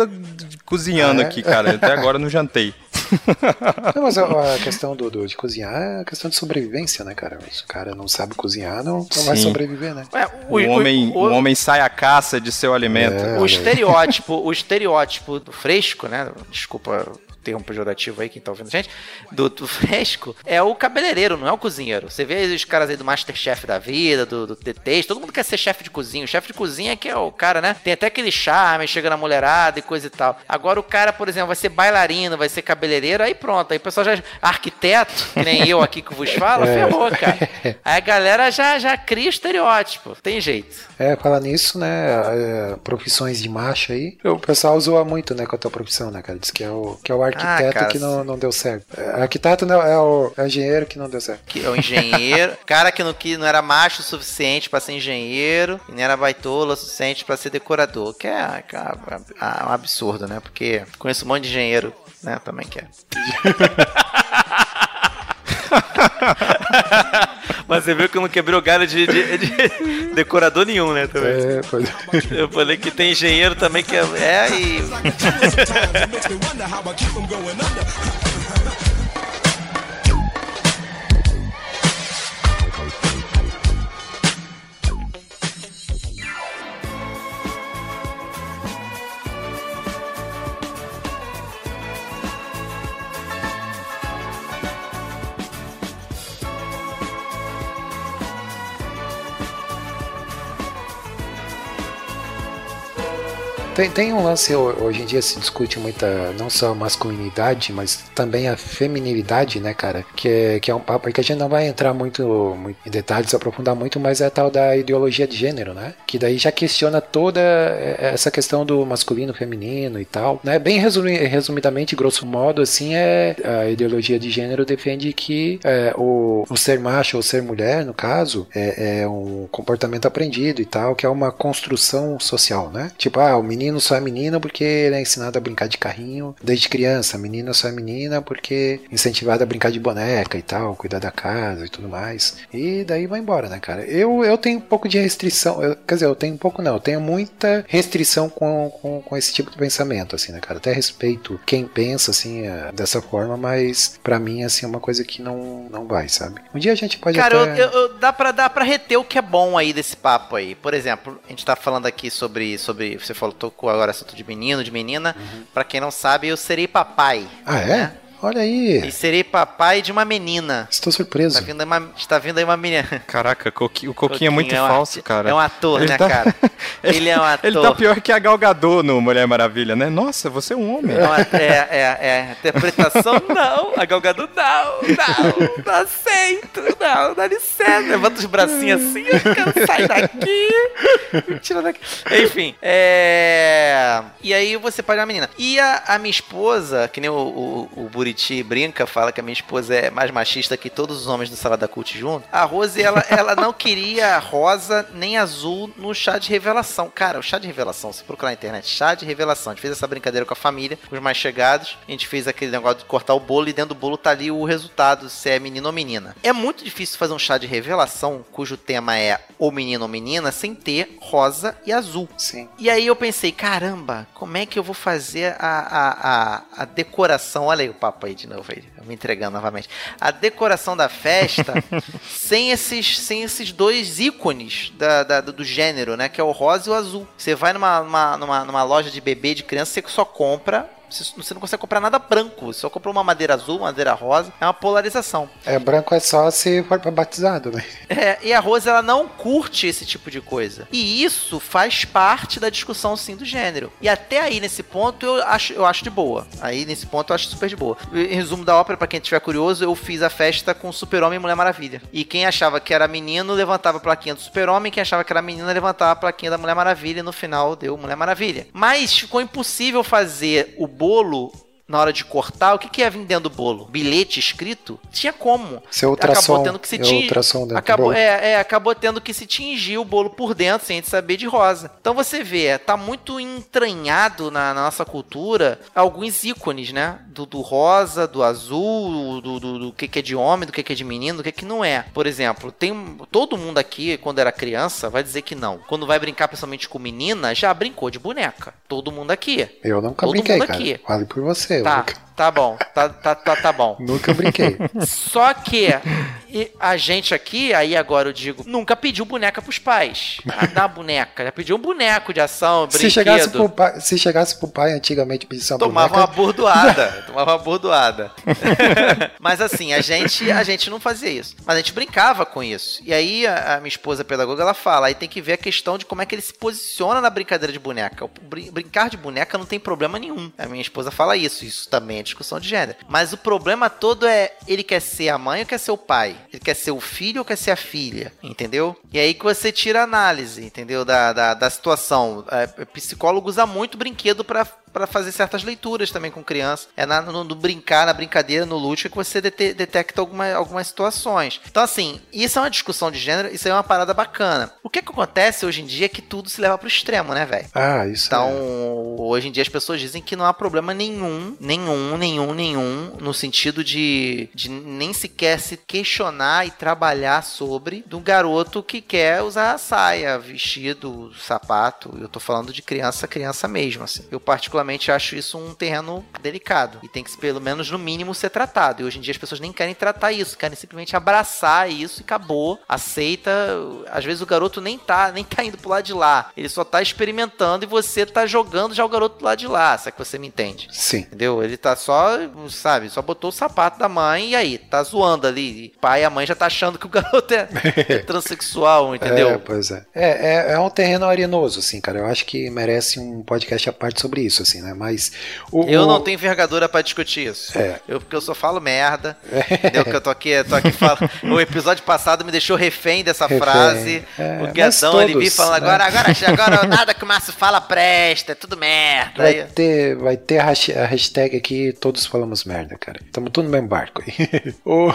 cozinhando é? aqui, cara. Até agora eu não jantei. Não, mas a, a questão do, do- de cozinhar é a questão de sobrevivência, né, cara? Se o cara não sabe cozinhar, não, não vai sobreviver, né? É, O, homem, o homem sai à caça de seu alimento. É. O estereótipo, o estereótipo do fresco, né? Desculpa o termo pejorativo aí, quem tá ouvindo a gente, do, do fresco, é o cabeleireiro, não é o cozinheiro. Você vê os caras aí do Masterchef da vida, do, do TT, todo mundo quer ser chefe de cozinha. O chefe de cozinha que é o cara, né? Tem até aquele charme, chega na mulherada e coisa e tal. Agora o cara, por exemplo, vai ser bailarino, vai ser cabeleireiro, aí pronto. Aí o pessoal já. Arquiteto, que nem eu aqui que vos falo, É. ferrou, cara. Aí a galera já, já cria estereótipo. Tem jeito. É, falar nisso, né? é, profissões de macho aí. O pessoal zoa muito, né, com a tua profissão, né, cara? Diz que é o, que é o arquiteto Ah, cara, que não, não deu certo. É, arquiteto não, é, o, é o engenheiro que não deu certo. que é o engenheiro, cara que não, que não era macho o suficiente pra ser engenheiro e nem era baitola o suficiente pra ser decorador, que é, é um absurdo, né? Porque conheço um monte de engenheiro, né, também que é. Mas você viu que eu não quebrei o galho de, de- de decorador nenhum, né? Também. É, pois Eu falei que tem engenheiro também que é, é e Tem, tem um lance, ho- hoje em dia se discute muita, não só a masculinidade, mas também a feminilidade, né, cara? Que é, que é um papo que a gente não vai entrar muito, muito em detalhes, aprofundar muito, mas é a tal da ideologia de gênero, né? Que daí já questiona toda essa questão do masculino, feminino e tal, né? Bem resumi- resumidamente, grosso modo, assim, é a ideologia de gênero defende que é, o, o ser macho ou ser mulher, no caso, é, é um comportamento aprendido e tal, que é uma construção social, né? Tipo, ah, o menino só é menino porque ele é ensinado a brincar de carrinho desde criança, menina só é menina porque é incentivada a brincar de boneca e tal, cuidar da casa e tudo mais. E daí vai embora, né, cara? Eu, eu tenho um pouco de restrição, eu- quer dizer, eu tenho um pouco não, eu tenho muita restrição com, com, com esse tipo de pensamento, assim, né, cara? Até respeito quem pensa, assim, eh, dessa forma, mas pra mim, assim, é uma coisa que não, não vai, sabe? Um dia a gente pode Cara, até... eu- eu- dá, pra, dá pra reter o que é bom aí desse papo aí. Por exemplo, a gente tá falando aqui sobre. sobre você falou, tocou agora assunto de menino, de menina. Pra quem não sabe, eu serei papai. Ah, é? né? Olha E aí, serei papai de uma menina. estou surpreso. Tá vindo aí uma, está vindo aí uma menina. Caraca, Coqui- o Coquinho é muito um falso, cara. É um ator, Ele né, tá- cara? Ele é um ator. Ele tá pior que a Gal Gadot no Mulher Maravilha, né? Nossa, você é um homem. É, uma- é, é, é. Interpretação, não. A Galgado, não, não. Não aceito, não. Dá licença. Levanta os bracinhos assim, eu quero sair daqui. Me tira daqui. Enfim, é... E aí você pode uma menina. E a, a minha esposa, que nem o, o, o Buriti brinca, fala que a minha esposa é mais machista que todos os homens do Salada Cult junto. A Rose, ela, ela não queria rosa nem azul no chá de revelação. Cara, o chá de revelação, se procurar na internet, chá de revelação. A gente fez essa brincadeira com a família, com os mais chegados. A gente fez aquele negócio de cortar o bolo e dentro do bolo tá ali o resultado, se é menino ou menina. É muito difícil fazer um chá de revelação cujo tema é ou menino ou menina sem ter rosa e azul. Sim. E aí eu pensei, caramba, como é que eu vou fazer a, a, a, a decoração? Olha aí o papo aí de novo aí, me entregando novamente. A decoração da festa sem esses, sem esses dois ícones da, da- do gênero, né? Que é o rosa e o azul. Você vai numa, numa, numa, numa loja de bebê de criança, você só compra. Você não consegue comprar nada branco, você só comprou uma madeira azul, uma madeira rosa, é uma polarização. É, branco é só se for batizado, né? É, e a Rose ela não curte esse tipo de coisa. E isso faz parte da discussão sim do gênero. E até aí nesse ponto eu acho, eu acho de boa. Aí nesse ponto eu acho super de boa. Em resumo da ópera, pra quem estiver curioso, eu fiz a festa com Super-Homem e Mulher Maravilha. E quem achava que era menino levantava a plaquinha do Super-Homem, quem achava que era menina levantava a plaquinha da Mulher Maravilha e no final deu Mulher Maravilha. Mas ficou impossível fazer o bolo na hora de cortar, o que, que ia vir dentro do bolo? Bilhete escrito? Tinha como. Seu ultrassom. Acabou tendo que se é tingir. Acabou, é, é, acabou tendo que se tingir o bolo por dentro, sem a gente saber de rosa. Então você vê, tá muito entranhado na, na nossa cultura alguns ícones, né? Do, do rosa, do azul, do, do, do que, que é de homem, do que, que é de menino, do que, que não é. Por exemplo, tem todo mundo aqui, quando era criança, vai dizer que não. Quando vai brincar, principalmente com menina, já brincou de boneca. Todo mundo aqui. Eu nunca Todo brinquei, mundo cara. aqui. Fale por você. Eu Tá, nunca, tá bom, tá, tá, tá, tá bom. nunca brinquei. Só que e a gente aqui, aí agora eu digo, nunca pediu boneca pros pais. Ah, dá boneca. Já pediu um boneco de ação, um se, chegasse pro brinquedo. pai, se chegasse pro pai antigamente pedisse uma Tomava uma boneca, bordoada. tomava uma bordoada. Mas assim, a gente, a gente não fazia isso. Mas a gente brincava com isso. E aí a, a minha esposa pedagoga, ela fala, aí tem que ver a questão de como é que ele se posiciona na brincadeira de boneca. Brin- brincar de boneca não tem problema nenhum. A minha esposa fala isso. Isso também é discussão de gênero. Mas o problema todo é ele quer ser a mãe ou quer ser o pai? Ele quer ser o filho ou quer ser a filha? Entendeu? E aí que você tira a análise, entendeu? Da, da, da situação. É, psicólogo usa muito brinquedo pra para fazer certas leituras também com criança. É na, no, no brincar, na brincadeira, no lúdico que você dete- detecta alguma, algumas situações. Então, assim, isso é uma discussão de gênero, isso é uma parada bacana. O que, que acontece hoje em dia é que tudo se leva pro extremo, né, velho? Ah, isso Então, é. hoje em dia as pessoas dizem que não há problema nenhum, nenhum, nenhum, nenhum, no sentido de, de nem sequer se questionar e trabalhar sobre do garoto que quer usar a saia, vestido, sapato. Eu tô falando de criança, criança mesmo, assim. Eu particularmente acho isso um terreno delicado e tem que, pelo menos no mínimo, ser tratado. E hoje em dia as pessoas nem querem tratar isso, querem simplesmente abraçar isso e acabou, aceita. Às vezes o garoto nem tá, nem tá indo pro lado de lá, ele só tá experimentando e você tá jogando já o garoto pro lado de lá, se é que você me entende. Sim. Entendeu? Ele tá só, sabe, só botou o sapato da mãe e aí, tá zoando ali. E pai pai e a mãe já tá achando que o garoto é, é transexual, entendeu? É, pois é. é. É, é um terreno arenoso, assim, cara. Eu acho que merece um podcast à parte sobre isso, assim, né? Mas. O, eu o- não tenho envergadura pra discutir isso. É. Eu, porque eu só falo merda. Entendeu? Que eu tô aqui, tô aqui falando. O episódio passado me deixou refém dessa Refém. frase. É, o Guedão, ele vi falando né? agora, agora, agora nada que o Márcio fala presta, é tudo merda. Vai Aí- ter, vai ter a hash- a hashtag aqui, todos falamos merda, cara. Tamo tudo no mesmo barco aí. Ô,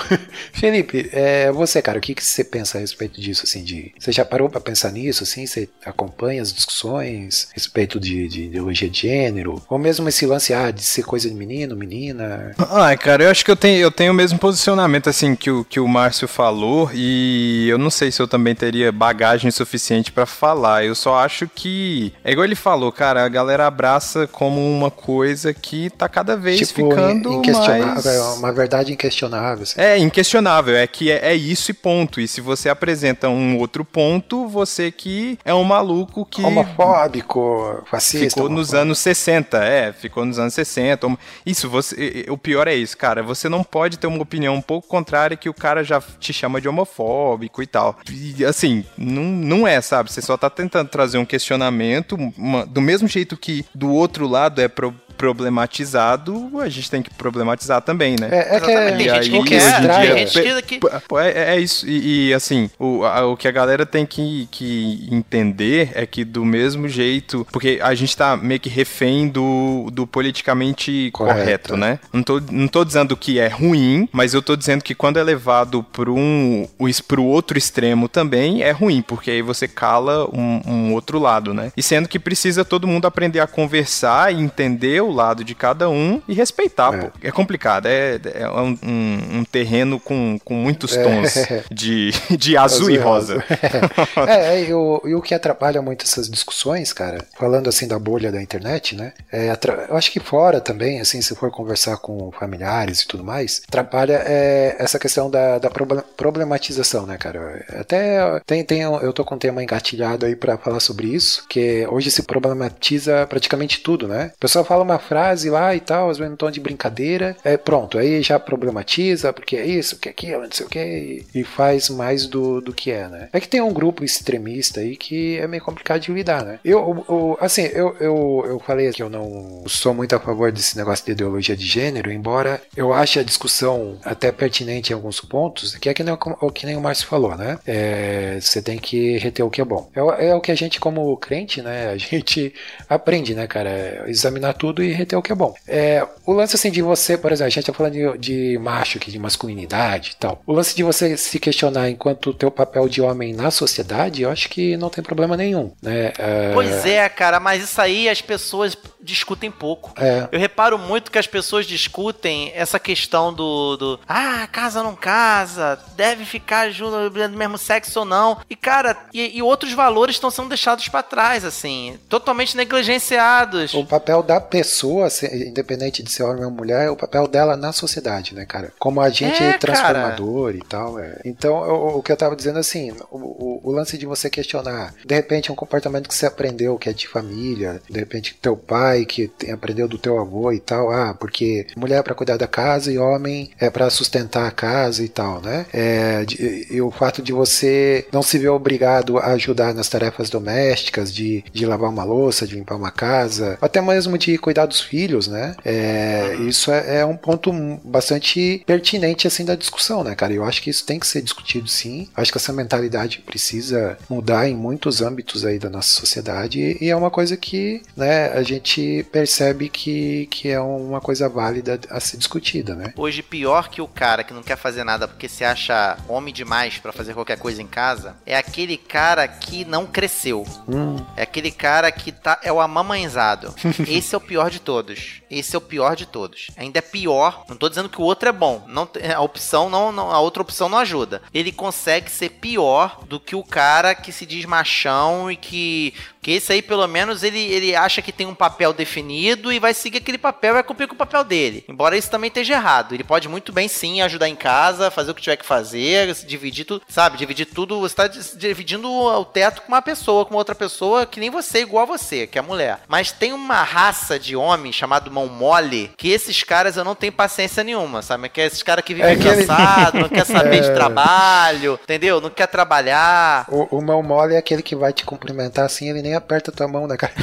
Felipe, é, você, cara, o que, que você pensa a respeito disso, assim, de... Você já parou pra pensar nisso, assim? Você acompanha as discussões a respeito de, de ideologia de gênero? Ou mesmo esse lance, ah, de ser coisa de menino, menina? Ai, cara, eu acho que eu tenho, eu tenho o mesmo posicionamento, assim, que o, que o Márcio falou, e eu não sei se eu também teria bagagem suficiente pra falar. Eu só acho que, é igual ele falou, cara, a galera abraça como uma coisa que tá cada vez tipo, ficando mais... é uma verdade inquestionável, assim. É inquestionável, é que é, é isso e ponto. E se você apresenta um outro ponto, você que é um maluco que Homofóbico, fascista. ficou nos homofóbico. anos 60, é, ficou nos anos 60. Homo- Isso, você, o pior é isso, cara. Você não pode ter uma opinião um pouco contrária que o cara já te chama de homofóbico e tal. E, assim, não, não é, sabe? Você só tá tentando trazer um questionamento, uma- do mesmo jeito que do outro lado é pro- problematizado, a gente tem que problematizar também, né? É, é que tem E gente que quer, tem gente que- que... Pô, É, é isso, e, e, assim, o, a- o que a galera tem que, que entender é que do mesmo jeito, porque a gente tá meio que refém do, do politicamente Correto, correto, é. né? Não tô, não tô dizendo que é ruim, mas eu tô dizendo que quando é levado pro, um, pro outro extremo também é ruim, porque aí você cala um, um outro lado, né? E sendo que precisa todo mundo aprender a conversar e entender o lado de cada um e respeitar, É. pô. É complicado, é, é um, um- terreno com, com muitos tons de, de azul, e rosa. é, é, e, o, e o que atrapalha muito essas discussões, cara, falando assim da bolha da internet, né? É, eu acho que fora também, assim, se for conversar com familiares e tudo mais, atrapalha é, essa questão da, da proble- problematização, né, cara? Até tem, tem, eu tô com um tema engatilhado aí pra falar sobre isso, que hoje se problematiza praticamente tudo, né? O pessoal fala uma frase lá e tal, às vezes num tom de brincadeira, é pronto, aí já problematiza, porque é isso, porque é aquilo, não sei o que, e faz mais do, do que é, né? É que tem um grupo extremista aí que é meio complicado de lidar, né? Eu, o- assim, eu, eu, eu falei que eu não sou muito a favor desse negócio de ideologia de gênero, embora eu ache a discussão até pertinente em alguns pontos, que é que nem, o- que nem o Márcio falou, né? É, você tem que reter o que é bom. É, é o que a gente, como crente, né? A gente aprende, né, cara? É examinar tudo e reter o que é bom. É, o lance assim de você, por exemplo, a gente tá falando de, de macho aqui, de masculinidade e tal. O lance de você se questionar enquanto o teu papel de homem na sociedade, eu acho que não tem problema nenhum, né? É, Pois é, cara, mas isso aí as pessoas discutem pouco. É. Eu reparo muito que as pessoas discutem essa questão do, do ah, casa não casa, deve ficar junto do mesmo sexo ou não. E, cara, e, e outros valores estão sendo deixados pra trás, assim, totalmente negligenciados. O papel da pessoa, independente de ser homem ou mulher, é o papel dela na sociedade, né, cara? Como agente É, transformador e tal. é. Então, o, o que eu tava dizendo assim, o, o- o lance de você questionar, de repente, um comportamento que você aprendeu, que é de família, de repente, teu pai, que tem- aprendeu do teu avô e tal, ah, porque mulher é pra cuidar da casa e homem é pra sustentar a casa e tal, né? É, de- e o fato de você não se ver obrigado a ajudar nas tarefas domésticas, de, de lavar uma louça, de limpar uma casa, até mesmo de cuidar dos filhos, né? É, isso é, é um ponto bastante pertinente assim da discussão, né, cara? Eu acho que isso tem que ser discutido sim. Acho que essa mentalidade precisa mudar em muitos âmbitos aí da nossa sociedade e é uma coisa que, né, a gente percebe que, que é uma coisa válida a ser discutida, né? Hoje, pior que o cara que não quer fazer nada porque se acha homem demais pra fazer qualquer coisa em casa, é aquele cara que não cresceu. Hum, É aquele cara que tá. É o amamãezado. Esse é o pior de todos. Esse é o pior de todos. Ainda é pior. Não tô dizendo que o outro é bom. Não, a opção não, não- A outra opção não ajuda. Ele consegue ser pior do que o cara que se diz machão e que. Que esse aí, pelo menos, ele, ele acha que tem um papel definido e vai seguir aquele papel e vai cumprir com o papel dele. Embora isso também esteja errado. Ele pode muito bem sim ajudar em casa, fazer o que tiver que fazer, dividir tudo. Sabe, dividir tudo. Você tá dividindo o teto com uma pessoa, com outra pessoa que nem você, igual a você, que é a mulher. Mas tem uma raça de homem chamado mão mole, que esses caras eu não tenho paciência nenhuma, sabe? Que é esses caras que vivem É aquele- cansados, não quer saber de É. trabalho, entendeu? Não quer trabalhar. O, o mão mole é aquele que vai te cumprimentar assim, ele nem aperta tua mão, né, cara?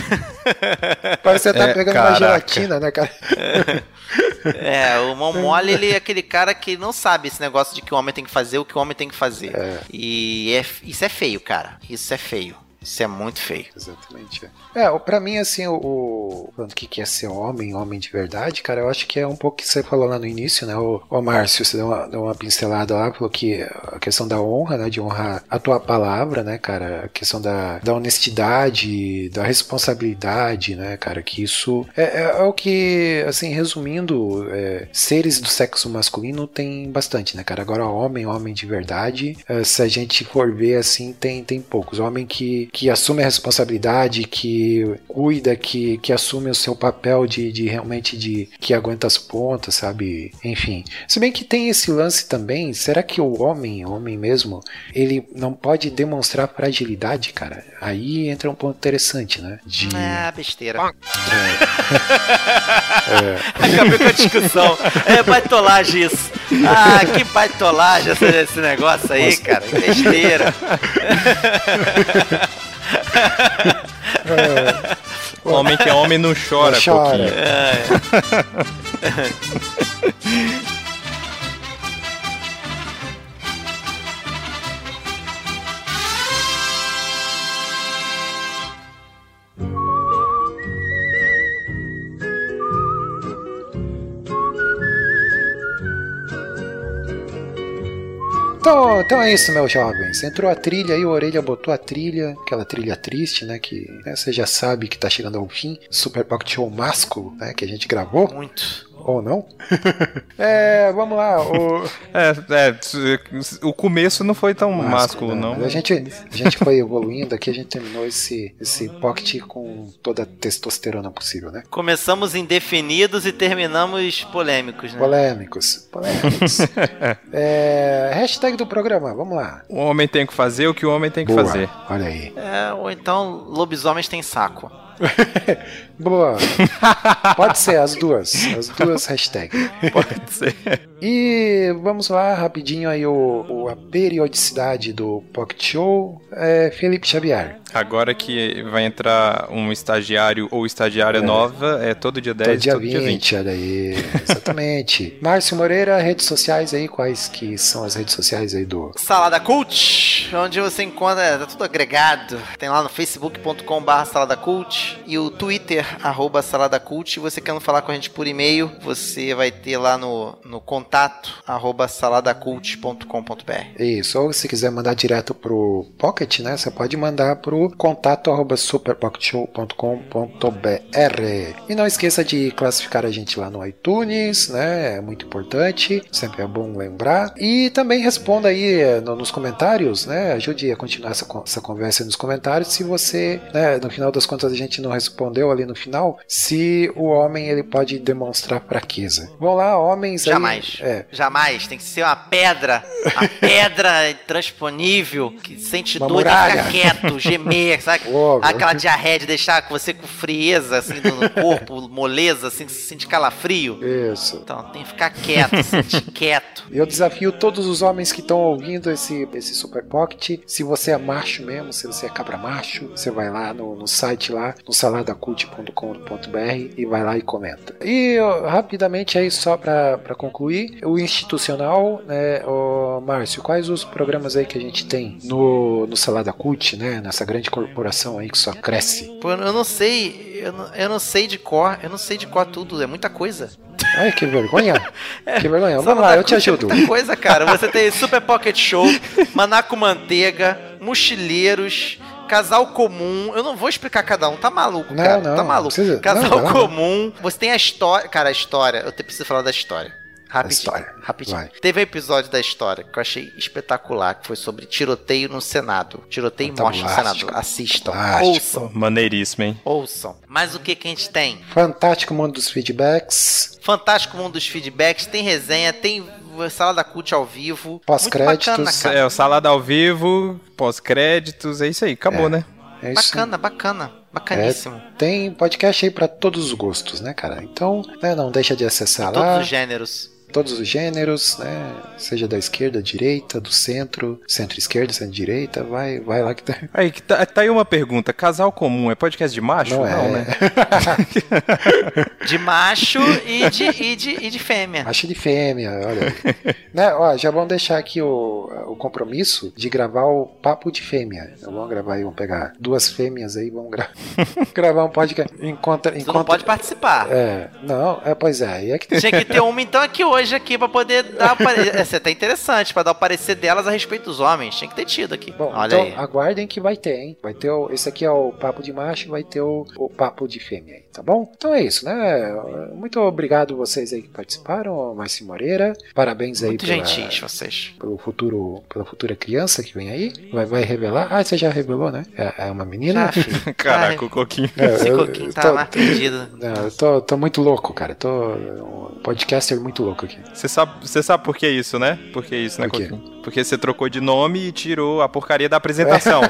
Parece que você tá É, pegando uma caraca. gelatina, né, cara? É, o mão mole, ele é aquele cara que não sabe esse negócio de que o homem tem que fazer o que o homem tem que fazer. E é- isso é feio, cara. Isso é feio. Isso é muito feio. Exatamente. É, o- pra mim, assim, o, o falando que que é ser homem, homem de verdade, cara, eu acho que é um pouco que você falou lá no início, né? O, o Márcio, você deu uma, deu uma pincelada lá, falou que a questão da honra, né? De honrar a tua palavra, né, cara? A questão da, da honestidade, da responsabilidade, né, cara? Que isso é, é- é o que, assim, resumindo, é, seres do sexo masculino tem bastante, né, cara? Agora, homem, homem de verdade, é, se a gente for ver assim, tem, tem poucos. Homem que, que assume a responsabilidade, que cuida, que, que assume o seu papel de, de realmente de que aguenta as pontas, sabe? Enfim. Se bem que tem esse lance também, será que o homem, o homem mesmo, ele não pode demonstrar fragilidade, cara? Aí entra um ponto interessante, né? De. Ah, besteira. Acabei com a discussão. É baitolagem isso. Ah, que baitolagem esse, esse negócio aí, cara. Besteira. Homem que é homem não chora, Não chora. Então, então é isso, meus jovens. Entrou a trilha aí, o Orelha botou a trilha, aquela trilha triste, né? Que né, você já sabe que tá chegando ao fim. Super Pocket Show Masco, né? Que a gente gravou. Muito. Ou não? é, vamos lá. O... É, é, o começo não foi tão másculo, não. Mas A gente, a gente foi evoluindo aqui, a gente terminou esse, esse pocket com toda a testosterona possível, né? Começamos indefinidos e terminamos polêmicos, né? Polêmicos. Polêmicos. é, hashtag do programa, vamos lá. O homem tem que fazer o que o homem tem que Boa, fazer. Olha aí. É, ou então, lobisomens têm saco. Boa. Pode ser as duas. As duas hashtags. Pode ser. E vamos lá, rapidinho aí o, o- a periodicidade do Pocket Show. É Felipe Xavier. Agora que vai entrar um estagiário ou estagiária nova, é todo dia 10 Todo dia todo 20, dia 20. olha aí. Exatamente. Márcio Moreira, redes sociais aí, quais que são as redes sociais aí do. Salada Cult, onde você encontra, tá tudo agregado. Tem lá no facebook.com.br Salada Cult e o Twitter, arroba Salada Cult. E você querendo falar com a gente por e-mail, você vai ter lá no, no contato, arroba saladacult.com.br. Isso, ou se quiser mandar direto pro Pocket, né? Você pode mandar pro contato arroba superpocketshow.com.br. E não esqueça de classificar a gente lá no iTunes, né? É muito importante, sempre é bom lembrar. E também responda aí eh, no- nos comentários, né? Ajude a continuar essa, essa conversa aí nos comentários. Se você, né, no final das contas, a gente não respondeu ali no final, se o homem ele pode demonstrar fraqueza. Vão lá, homens aí- Jamais. É, Jamais. Tem que ser uma pedra. Uma pedra intransponível que sente Uma dor e muralha. fica quieto, gemer, sabe? Logo. Aquela diarreia de deixar você com frieza assim no corpo, moleza, assim, você sente calafrio. isso. Então tem que ficar quieto, sentir quieto. Eu desafio todos os homens que estão ouvindo esse, esse Super Pocket. Se você é macho mesmo, se você é cabra macho, você vai lá no, no site lá, no saladacult.com.br e vai lá e comenta. E rapidamente aí só para concluir, o institucional, né, ô, Márcio, quais os programas aí que a gente tem no, no Salada Cult, né, nessa grande corporação aí que só cresce? Pô, eu não sei, eu não, eu não sei de cor, eu não sei de cor tudo, é muita coisa. Ai, que vergonha! que vergonha! Vamos lá, eu te conta, é ajudo. Muita coisa, cara. Você tem Super Pocket Show, Maná com Manteiga, Mochileiros, Casal Comum. Eu não vou explicar cada um, tá maluco, Não, cara. não, tá maluco. precisa- Casal não. Comum. Você tem a história. Cara, a história. Eu preciso falar da história. Rapidinho. Rapidinho. Vai. Teve um episódio da história que eu achei espetacular, que foi sobre tiroteio no Senado. Tiroteio e morte no. Senado. Assistam. Fantástico. Ouçam. Maneiríssimo, hein? Ouçam. Mas o que que a gente tem? Fantástico Mundo dos Feedbacks. Fantástico Mundo dos Feedbacks, tem resenha, tem Salada Cult ao vivo. Pós-créditos. Muito bacana, cara. É, o salada ao vivo, pós-créditos, é isso aí, acabou, É. né? É isso. Bacana, bacana. Bacaníssimo. Tem podcast aí pra todos os gostos, né, cara? Então, né, não deixa de acessar Todos lá. os gêneros. Todos os gêneros, né? Seja da esquerda, direita, do centro, centro-esquerda, centro-direita, vai, vai lá que tá. Aí, que tá, tá aí uma pergunta. Casal comum é podcast de macho? Não é. né? De macho e de, e de, e de fêmea. Acho de fêmea, olha. né, ó, já vamos deixar aqui o, o compromisso de gravar o papo de fêmea. Então, vamos gravar aí, vamos pegar duas fêmeas aí, vamos gra gravar um podcast. Encontra, Tu encontra, não pode participar. É, não, é, pois é, é que Tinha que ter uma então aqui hoje aqui pra poder dar o parecer. Essa é até interessante, pra dar o parecer delas a respeito dos homens. Tinha que ter tido aqui. Bom, Olha então aí. aguardem que vai ter, hein? Vai ter o, esse aqui é o papo de macho, vai ter o, o papo de fêmea aí, tá bom? Então é isso, né? Muito obrigado vocês aí que participaram, Marci Moreira. Parabéns aí Muito pela, gentis vocês. pelo futuro, pela futura criança que vem aí. Vai, vai revelar. Ah, você já revelou, né? É, é uma menina? Filho. Caraca, o Coquinho. É, Esse eu- coquinho tá tô- mais perdido. Não, eu tô, tô muito louco, cara. Tô um podcaster muito louco aqui. Você sabe, você sabe por que isso, né? Por que isso, né, Por quê? Coquinho? Porque você trocou de nome e tirou a porcaria da apresentação.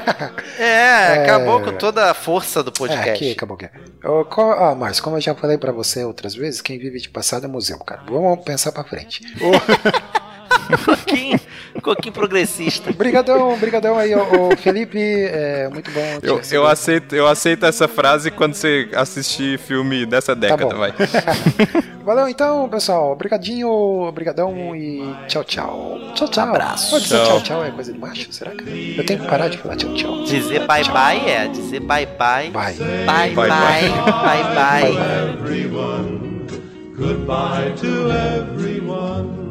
É, acabou com toda a força do É, podcast. aqui acabou que. Ô, co- Ah, Márcio, como eu já falei pra você outras vezes, quem vive de passado é museu, cara. Vamos pensar pra frente. Coquinho, coquinho progressista. Brigadão, brigadão aí, ô, ô, Felipe. É muito bom. Eu, receber. eu, aceito, eu aceito essa frase quando você assistir filme dessa década, Tá vai. Valeu então, pessoal. Obrigadinho, obrigadão e tchau, tchau. Tchau, tchau. Abraço. Pode dizer Tchau. tchau, tchau é coisa de macho, será que? Eu tenho que parar de falar tchau, tchau. Dizer bye bye é dizer bye bye. Bye. Bye Bye, bye. Bye bye. everyone. Goodbye to everyone.